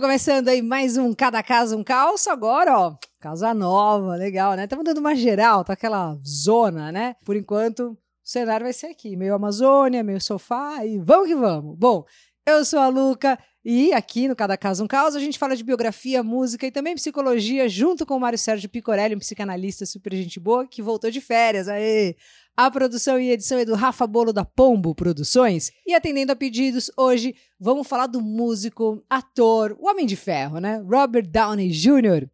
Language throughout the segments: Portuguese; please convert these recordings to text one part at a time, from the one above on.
Começando aí mais um Cada Casa um Calço. Agora, ó, casa nova, legal, né? Estamos dando uma geral, tá aquela zona, né? Por enquanto, o cenário vai ser aqui, meio Amazônia, meio sofá e vamos que vamos. Bom, eu sou a Luca e aqui no Cada Caso um Caos a gente fala de biografia, música e também psicologia junto com o Mário Sérgio Picorelli, um psicanalista super gente boa que voltou de férias. Aê! A produção e edição é do Rafa Bolo da Pombo Produções. E atendendo a pedidos, hoje vamos falar do músico, ator, o Homem de Ferro, né? Robert Downey Jr.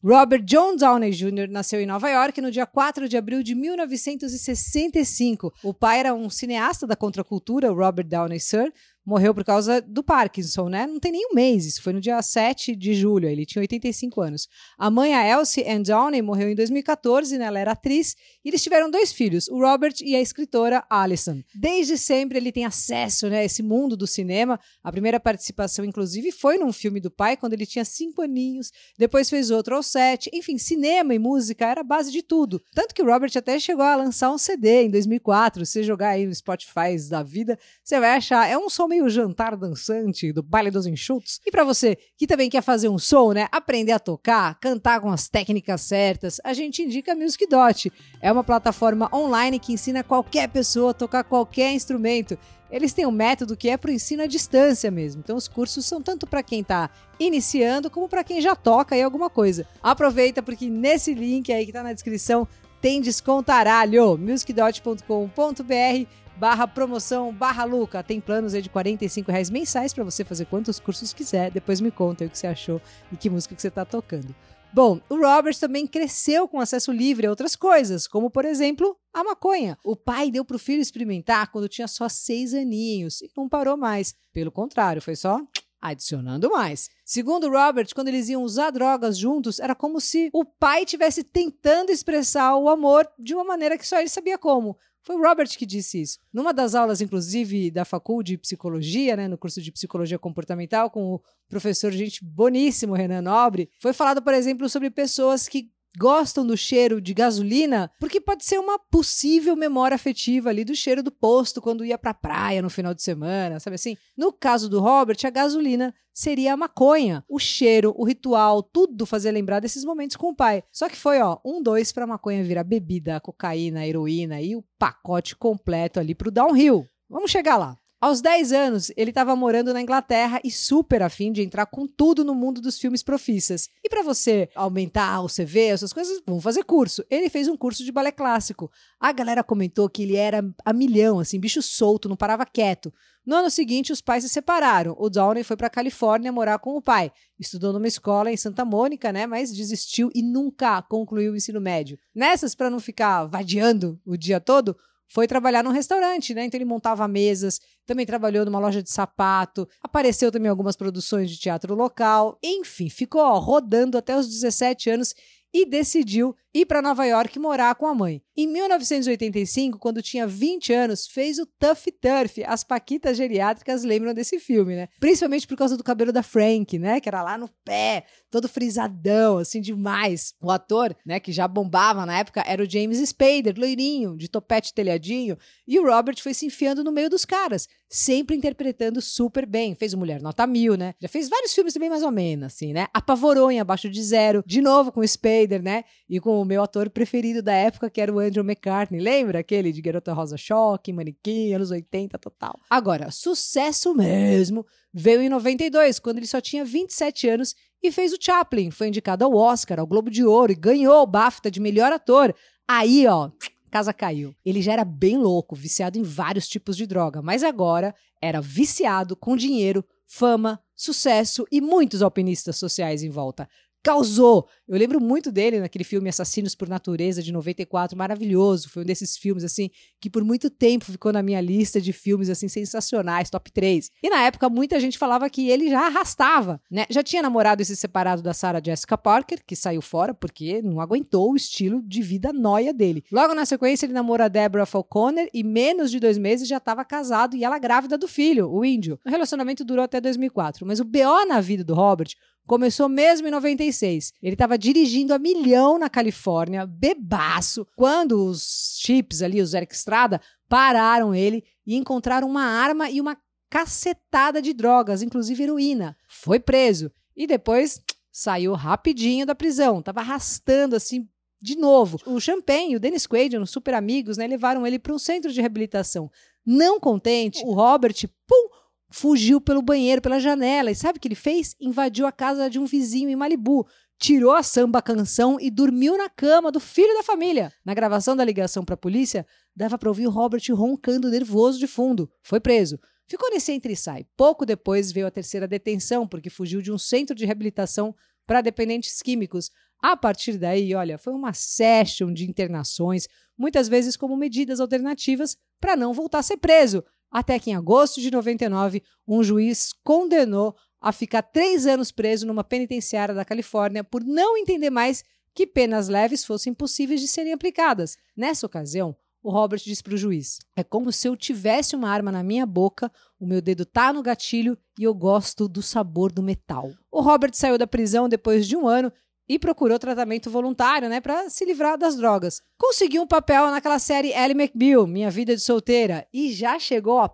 Robert John Downey Jr. nasceu em Nova York no dia 4 de abril de 1965. O pai era um cineasta da contracultura, Robert Downey Sr., morreu por causa do Parkinson, né? Não tem nem um mês, isso foi no dia 7 de julho, ele tinha 85 anos. A mãe, a Elsie Ann Downey, morreu em 2014, né? Ela era atriz, e eles tiveram dois filhos, o Robert e a escritora Alison. Desde sempre ele tem acesso, né, a esse mundo do cinema. A primeira participação, inclusive, foi num filme do pai, quando ele tinha cinco aninhos, depois fez outro aos sete. Enfim, cinema e música era a base de tudo. Tanto que o Robert até chegou a lançar um CD em 2004, se jogar aí no Spotify da vida, você vai achar, é um som meio jantar dançante do baile dos enxutos. E para você que também quer fazer um som, né, aprender a tocar, cantar com as técnicas certas, a gente indica Music Dot. É uma plataforma online que ensina qualquer pessoa a tocar qualquer instrumento. Eles têm um método que é para o ensino à distância mesmo. Então os cursos são tanto para quem está iniciando como para quem já toca aí alguma coisa. Aproveita porque nesse link aí que está na descrição tem descontaralho. musicdot.com.br barra promoção, barra Luca. Tem planos aí de 45 reais mensais para você fazer quantos cursos quiser. Depois me conta o que você achou e que música que você está tocando. Bom, o Robert também cresceu com acesso livre a outras coisas, como por exemplo a maconha. O pai deu para o filho experimentar quando tinha só seis aninhos e não parou mais. Pelo contrário, foi só adicionando mais. Segundo Robert, quando eles iam usar drogas juntos, era como se o pai tivesse tentando expressar o amor de uma maneira que só ele sabia como. Foi o Robert que disse isso. Numa das aulas, inclusive, da faculdade de psicologia, né, no curso de psicologia comportamental, com o professor, gente boníssimo, Renan Nobre, foi falado, por exemplo, sobre pessoas que gostam do cheiro de gasolina, porque pode ser uma possível memória afetiva ali do cheiro do posto quando ia pra praia no final de semana, sabe assim? No caso do Robert, a gasolina seria a maconha. O cheiro, o ritual, tudo fazia lembrar desses momentos com o pai. Só que foi, ó, um, dois pra maconha virar bebida, cocaína, heroína e o pacote completo ali pro downhill. Vamos chegar lá. Aos 10 anos, ele estava morando na Inglaterra e super afim de entrar com tudo no mundo dos filmes profissas. E para você aumentar o CV, essas coisas, vamos fazer curso. Ele fez um curso de balé clássico. A galera comentou que ele era a milhão, assim, bicho solto, não parava quieto. No ano seguinte, os pais se separaram. O Downey foi para Califórnia morar com o pai. Estudou numa escola em Santa Mônica, né? Mas desistiu e nunca concluiu o ensino médio. Nessas, para não ficar vadiando o dia todo, foi trabalhar num restaurante, né? Então ele montava mesas, também trabalhou numa loja de sapato, apareceu também em algumas produções de teatro local, enfim, ficou ó, rodando até os 17 anos e decidiu ir para Nova York morar com a mãe. Em 1985, quando tinha 20 anos, fez o Tough Turf. As paquitas geriátricas lembram desse filme, né? Principalmente por causa do cabelo da Frank, né? Que era lá no pé, todo frisadão, assim, demais. O ator, né, que já bombava na época, era o James Spader, loirinho, de topete telhadinho. E o Robert foi se enfiando no meio dos caras, sempre interpretando super bem. Fez o Mulher Nota Mil, né? Já fez vários filmes também mais ou menos, assim, né? Apavorou em Abaixo de Zero, de novo com o Spader, né? E com o meu ator preferido da época, que era o Andrew McCartney. Lembra aquele de Garota Rosa Choque, Manequim, anos 80 total? Agora, sucesso mesmo veio em 92, quando ele só tinha 27 anos e fez o Chaplin. Foi indicado ao Oscar, ao Globo de Ouro e ganhou o BAFTA de melhor ator. Aí, ó, casa caiu. Ele já era bem louco, viciado em vários tipos de droga, mas agora era viciado com dinheiro, fama, sucesso e muitos alpinistas sociais em volta causou. Eu lembro muito dele naquele filme Assassinos por Natureza de 94, maravilhoso. Foi um desses filmes assim que por muito tempo ficou na minha lista de filmes assim sensacionais, top 3. E na época muita gente falava que ele já arrastava, né? Já tinha namorado e se separado da Sarah Jessica Parker, que saiu fora porque não aguentou o estilo de vida noia dele. Logo na sequência ele namora Deborah Falconer e menos de dois meses já estava casado e ela grávida do filho, o índio. O relacionamento durou até 2004, mas o BO na vida do Robert Começou mesmo em 96. Ele estava dirigindo a milhão na Califórnia, bebaço, quando os chips ali, os Eric Estrada, pararam ele e encontraram uma arma e uma cacetada de drogas, inclusive heroína. Foi preso. E depois saiu rapidinho da prisão, tava arrastando assim de novo. O Champagne e o Dennis Quaid, os super amigos, né, levaram ele para um centro de reabilitação. Não contente, o Robert, pum, fugiu pelo banheiro, pela janela. E sabe o que ele fez? Invadiu a casa de um vizinho em Malibu, tirou a samba canção e dormiu na cama do filho da família. Na gravação da ligação para a polícia, dava para ouvir Robert roncando nervoso de fundo. Foi preso. Ficou nesse entre e sai. Pouco depois veio a terceira detenção, porque fugiu de um centro de reabilitação para dependentes químicos. A partir daí, olha, foi uma session de internações, muitas vezes como medidas alternativas para não voltar a ser preso. Até que em agosto de 99, um juiz condenou a ficar três anos preso numa penitenciária da Califórnia por não entender mais que penas leves fossem possíveis de serem aplicadas. Nessa ocasião, o Robert disse para o juiz: É como se eu tivesse uma arma na minha boca, o meu dedo tá no gatilho e eu gosto do sabor do metal. O Robert saiu da prisão depois de um ano e procurou tratamento voluntário, né, para se livrar das drogas. Conseguiu um papel naquela série Ellie McBeal, Minha Vida de Solteira, e já chegou a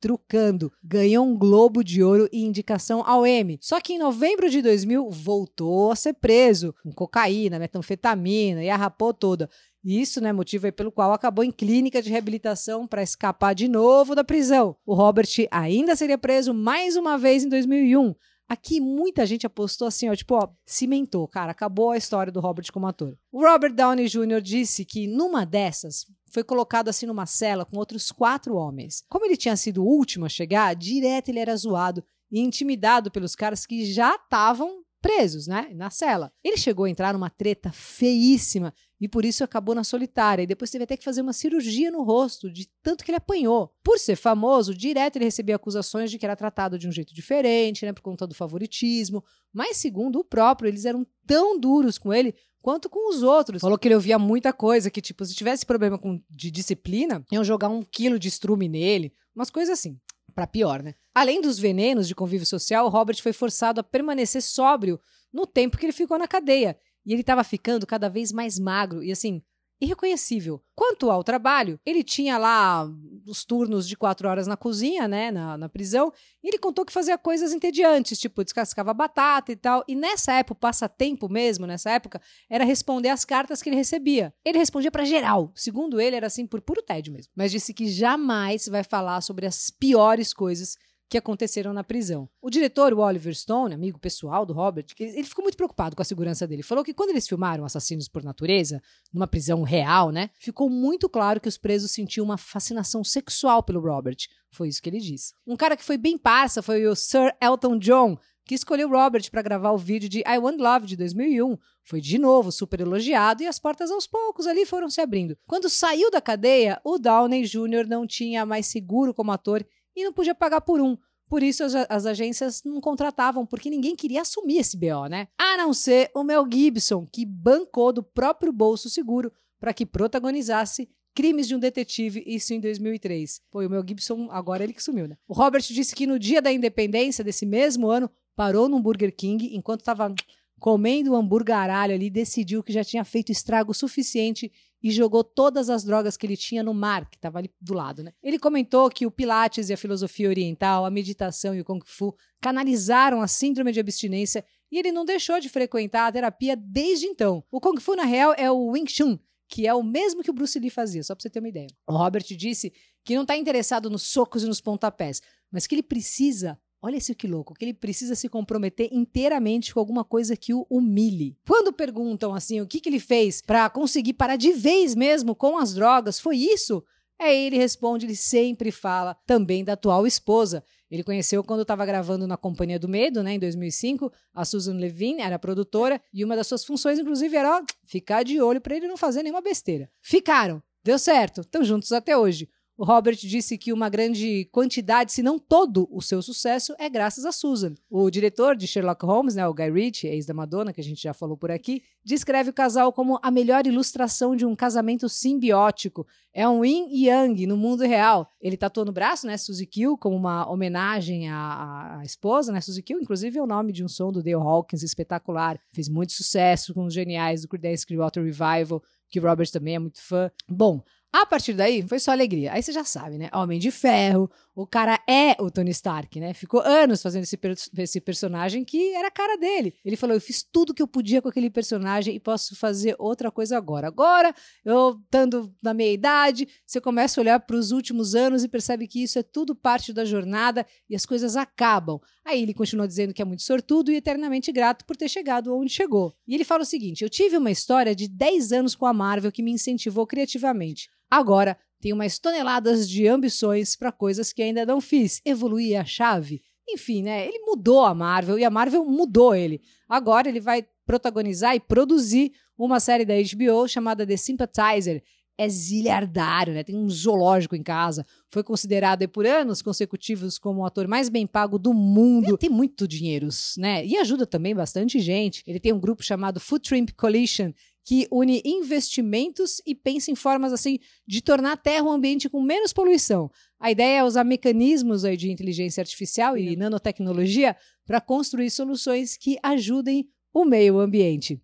trucando. Ganhou um Globo de Ouro e indicação ao M. Só que em novembro de 2000 voltou a ser preso com cocaína, metanfetamina e a rapou toda. Isso, né, motivo pelo qual acabou em clínica de reabilitação para escapar de novo da prisão. O Robert ainda seria preso mais uma vez em 2001. Aqui muita gente apostou assim, ó, tipo, ó, cimentou, cara, acabou a história do Robert como ator. O Robert Downey Jr. disse que numa dessas foi colocado assim numa cela com outros quatro homens. Como ele tinha sido o último a chegar, direto ele era zoado e intimidado pelos caras que já estavam presos, né, na cela. Ele chegou a entrar numa treta feíssima e por isso acabou na solitária. E depois teve até que fazer uma cirurgia no rosto, de tanto que ele apanhou. Por ser famoso, direto ele recebia acusações de que era tratado de um jeito diferente, né, por conta do favoritismo. Mas, segundo o próprio, eles eram tão duros com ele quanto com os outros. Falou que ele ouvia muita coisa, que, tipo, se tivesse problema com, de disciplina, iam jogar um quilo de estrume nele, umas coisas assim. Para pior, né? Além dos venenos de convívio social, Robert foi forçado a permanecer sóbrio no tempo que ele ficou na cadeia. E ele estava ficando cada vez mais magro e assim, irreconhecível. Quanto ao trabalho, ele tinha lá os turnos de quatro horas na cozinha, né, na, na prisão, e ele contou que fazia coisas entediantes, tipo descascava batata e tal. E nessa época, passatempo mesmo, nessa época, era responder as cartas que ele recebia. Ele respondia para geral. Segundo ele, era assim por puro tédio mesmo. Mas disse que jamais vai falar sobre as piores coisas que aconteceram na prisão. O diretor, o Oliver Stone, amigo pessoal do Robert, ele ficou muito preocupado com a segurança dele. Falou que quando eles filmaram Assassinos por Natureza, numa prisão real, né, ficou muito claro que os presos sentiam uma fascinação sexual pelo Robert. Foi isso que ele disse. Um cara que foi bem parça foi o Sir Elton John, que escolheu Robert para gravar o vídeo de I Want Love de 2001. Foi de novo super elogiado e as portas aos poucos ali foram se abrindo. Quando saiu da cadeia, o Downey Jr. não tinha mais seguro como ator e não podia pagar por um. Por isso as, as, agências não contratavam, porque ninguém queria assumir esse BO, né? A não ser o Mel Gibson, que bancou do próprio bolso seguro para que protagonizasse Crimes de um Detetive, isso em 2003. Foi o Mel Gibson, agora ele que sumiu, né? O Robert disse que no dia da independência desse mesmo ano, parou num Burger King enquanto estava comendo um hambúrguer ali, decidiu que já tinha feito estrago suficiente e jogou todas as drogas que ele tinha no mar, que estava ali do lado. Né? Ele comentou que o Pilates e a filosofia oriental, a meditação e o Kung Fu canalizaram a síndrome de abstinência e ele não deixou de frequentar a terapia desde então. O Kung Fu, na real, é o Wing Chun, que é o mesmo que o Bruce Lee fazia, só para você ter uma ideia. O Robert disse que não está interessado nos socos e nos pontapés, mas que ele precisa Olha isso que louco, que ele precisa se comprometer inteiramente com alguma coisa que o humilhe. Quando perguntam assim o que, que ele fez para conseguir parar de vez mesmo com as drogas, foi isso? Aí ele responde, ele sempre fala também da atual esposa. Ele conheceu quando estava gravando na Companhia do Medo, né, em 2005. A Susan Levine era produtora e uma das suas funções, inclusive, era ó, ficar de olho para ele não fazer nenhuma besteira. Ficaram, deu certo, estão juntos até hoje. O Robert disse que uma grande quantidade, se não todo o seu sucesso, é graças a Susan. O diretor de Sherlock Holmes, né, o Guy Ritchie, ex da Madonna, que a gente já falou por aqui, descreve o casal como a melhor ilustração de um casamento simbiótico. É um yin e yang no mundo real. Ele tatuou no braço, né, Suzy Q, como uma homenagem à, à esposa, né, Suzy Q, inclusive é o nome de um som do Dale Hawkins espetacular. Fez muito sucesso com os geniais do Creedence Clearwater Revival, que Robert também é muito fã. Bom, A partir daí, foi só alegria. Aí você já sabe, né? Homem de Ferro, o cara é o Tony Stark, né? Ficou anos fazendo esse, esse personagem que era a cara dele. Ele falou: Eu fiz tudo que eu podia com aquele personagem e posso fazer outra coisa agora. Agora, eu estando na meia idade, você começa a olhar para os últimos anos e percebe que isso é tudo parte da jornada e as coisas acabam. Aí ele continua dizendo que é muito sortudo e eternamente grato por ter chegado onde chegou. E ele fala o seguinte: Eu tive uma história de 10 anos com a Marvel que me incentivou criativamente. Agora tenho mais toneladas de ambições para coisas que ainda não fiz. Evoluir a chave. Enfim, né? Ele mudou a Marvel e a Marvel mudou ele. Agora ele vai protagonizar e produzir uma série da HBO chamada The Sympathizer. É zilhardário, né? Tem um zoológico em casa. Foi considerado por anos consecutivos como o ator mais bem pago do mundo. Ele tem muito dinheiro, né? E ajuda também bastante gente. Ele tem um grupo chamado Food Shrimp Coalition, que une investimentos e pensa em formas assim de tornar a Terra um ambiente com menos poluição. A ideia é usar mecanismos aí de inteligência artificial e nanotecnologia para construir soluções que ajudem o meio ambiente.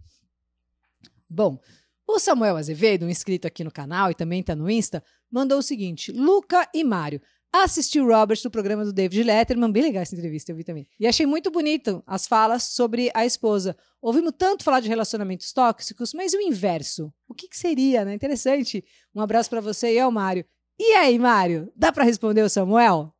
Bom, o Samuel Azevedo, um inscrito aqui no canal e também está no Insta, mandou o seguinte: Luca e Mário, assisti o Robert do programa do David Letterman, bem legal essa entrevista, eu vi também. E achei muito bonito as falas sobre a esposa. Ouvimos tanto falar de relacionamentos tóxicos, mas e o inverso? O que, que seria, né? Interessante. Um abraço para você e ao Mário. E aí, Mário, dá para responder o Samuel?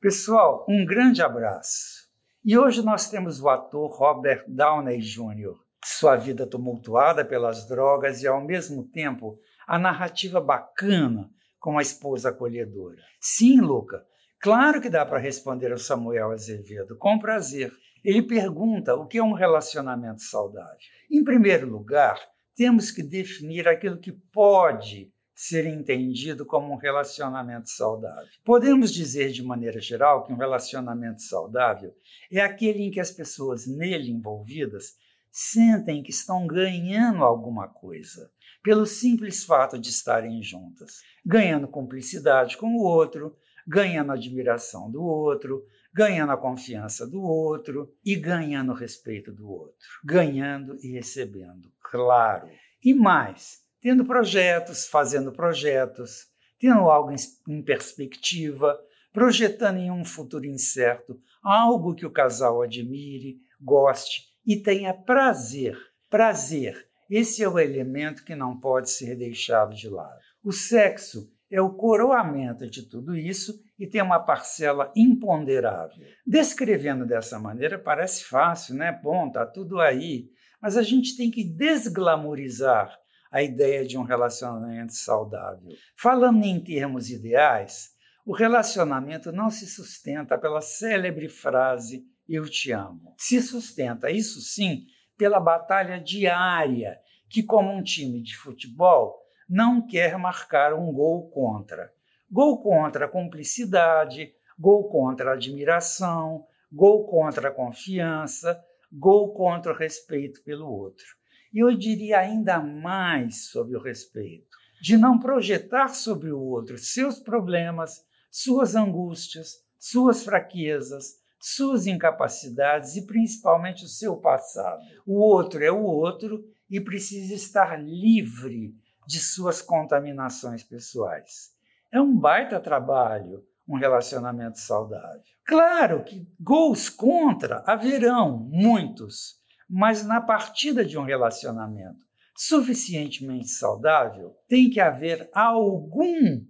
Pessoal, um grande abraço. E hoje nós temos o ator Robert Downey Jr., sua vida tumultuada pelas drogas e, ao mesmo tempo, a narrativa bacana com a esposa acolhedora. Sim, Luca, claro que dá para responder ao Samuel Azevedo, com prazer. Ele pergunta o que é um relacionamento saudável. Em primeiro lugar, temos que definir aquilo que pode ser entendido como um relacionamento saudável. Podemos dizer de maneira geral que um relacionamento saudável é aquele em que as pessoas nele envolvidas sentem que estão ganhando alguma coisa pelo simples fato de estarem juntas, ganhando cumplicidade com o outro, ganhando admiração do outro, ganhando a confiança do outro e ganhando respeito do outro, ganhando e recebendo, claro. E mais, tendo projetos, fazendo projetos, tendo algo em perspectiva, projetando em um futuro incerto algo que o casal admire, goste e tenha prazer, prazer esse é o elemento que não pode ser deixado de lado. O sexo é o coroamento de tudo isso e tem uma parcela imponderável. Descrevendo dessa maneira parece fácil, né? Bom, tá tudo aí. Mas a gente tem que desglamorizar a ideia de um relacionamento saudável. Falando em termos ideais, o relacionamento não se sustenta pela célebre frase eu te amo. Se sustenta, isso sim, pela batalha diária, que, como um time de futebol, não quer marcar um gol contra. Gol contra a cumplicidade, gol contra a admiração, gol contra a confiança, gol contra o respeito pelo outro. E eu diria ainda mais sobre o respeito, de não projetar sobre o outro seus problemas, suas angústias, suas fraquezas, suas incapacidades e principalmente o seu passado. O outro é o outro e precisa estar livre de suas contaminações pessoais. É um baita trabalho um relacionamento saudável. Claro que gols contra haverão muitos, mas na partida de um relacionamento suficientemente saudável, tem que haver algum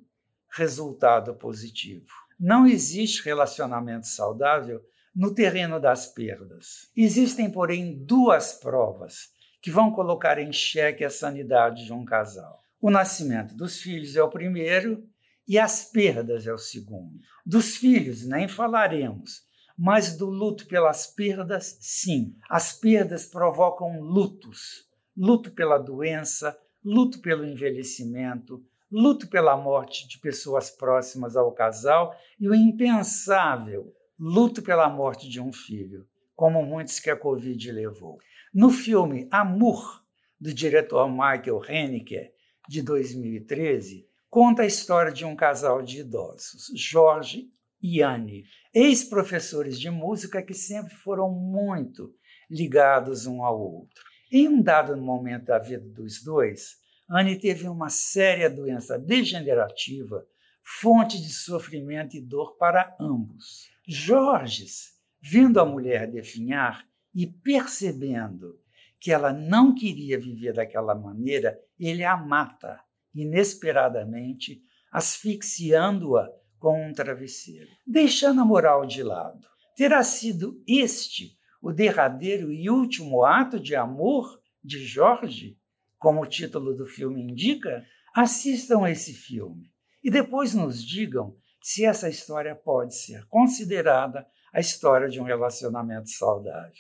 resultado positivo. Não existe relacionamento saudável no terreno das perdas. Existem, porém, duas provas que vão colocar em xeque a sanidade de um casal. O nascimento dos filhos é o primeiro e as perdas é o segundo. Dos filhos nem falaremos, mas do luto pelas perdas, sim. As perdas provocam lutos: luto pela doença, luto pelo envelhecimento, luto pela morte de pessoas próximas ao casal e o impensável, luto pela morte de um filho, como muitos que a Covid levou. No filme Amour, do diretor Michael Haneke, de 2013, conta a história de um casal de idosos, Jorge e Anne, ex-professores de música que sempre foram muito ligados um ao outro. Em um dado momento da vida dos dois, Anne teve uma séria doença degenerativa, fonte de sofrimento e dor para ambos. Jorges, vendo a mulher definhar e percebendo que ela não queria viver daquela maneira, ele a mata inesperadamente, asfixiando-a com um travesseiro. Deixando a moral de lado, terá sido este o derradeiro e último ato de amor de Jorge? Como o título do filme indica, assistam esse filme e depois nos digam se essa história pode ser considerada a história de um relacionamento saudável.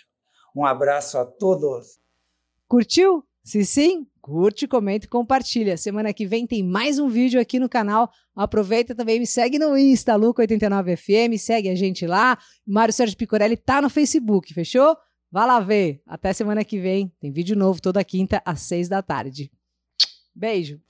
Um abraço a todos. Curtiu? Se sim, curte, comenta e compartilha. Semana que vem tem mais um vídeo aqui no canal. Aproveita também, me segue no Insta, Luca89FM, segue a gente lá. Mário Sérgio Picorelli tá no Facebook, fechou? Vá lá ver. Até semana que vem. Tem vídeo novo toda quinta às seis da tarde. Beijo.